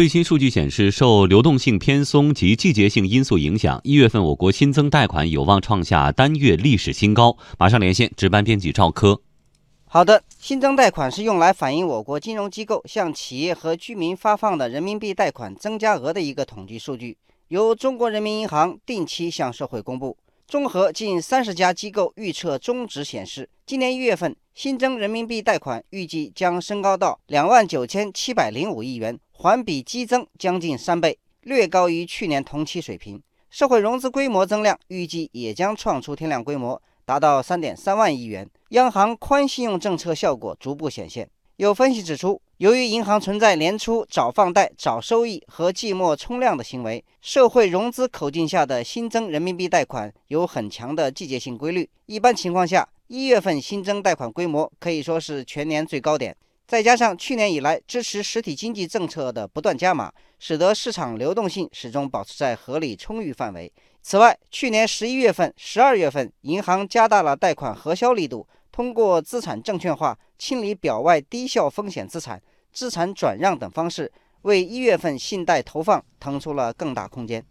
最新数据显示，受流动性偏松及季节性因素影响，一月份我国新增贷款有望创下单月历史新高。马上连线值班编辑赵科。好的，新增贷款是用来反映我国金融机构向企业和居民发放的人民币贷款增加额的一个统计数据，由中国人民银行定期向社会公布。综合近三十家机构预测中值显示，今年一月份新增人民币贷款预计将升高到两万九千七百零五亿元，环比激增将近三倍，略高于去年同期水平。社会融资规模增量预计也将创出天量规模，达到三点三万亿元。央行宽信用政策效果逐步显现。有分析指出，由于银行存在年初找放贷、找收益和季末冲量的行为，社会融资口径下的新增人民币贷款有很强的季节性规律。一般情况下，一月份新增贷款规模可以说是全年最高点。再加上去年以来支持实体经济政策的不断加码，使得市场流动性始终保持在合理充裕范围。此外，去年十一月份、十二月份，银行加大了贷款核销力度。通过资产证券化清理表外低效风险资产、资产转让等方式，为一月份信贷投放腾出了更大空间。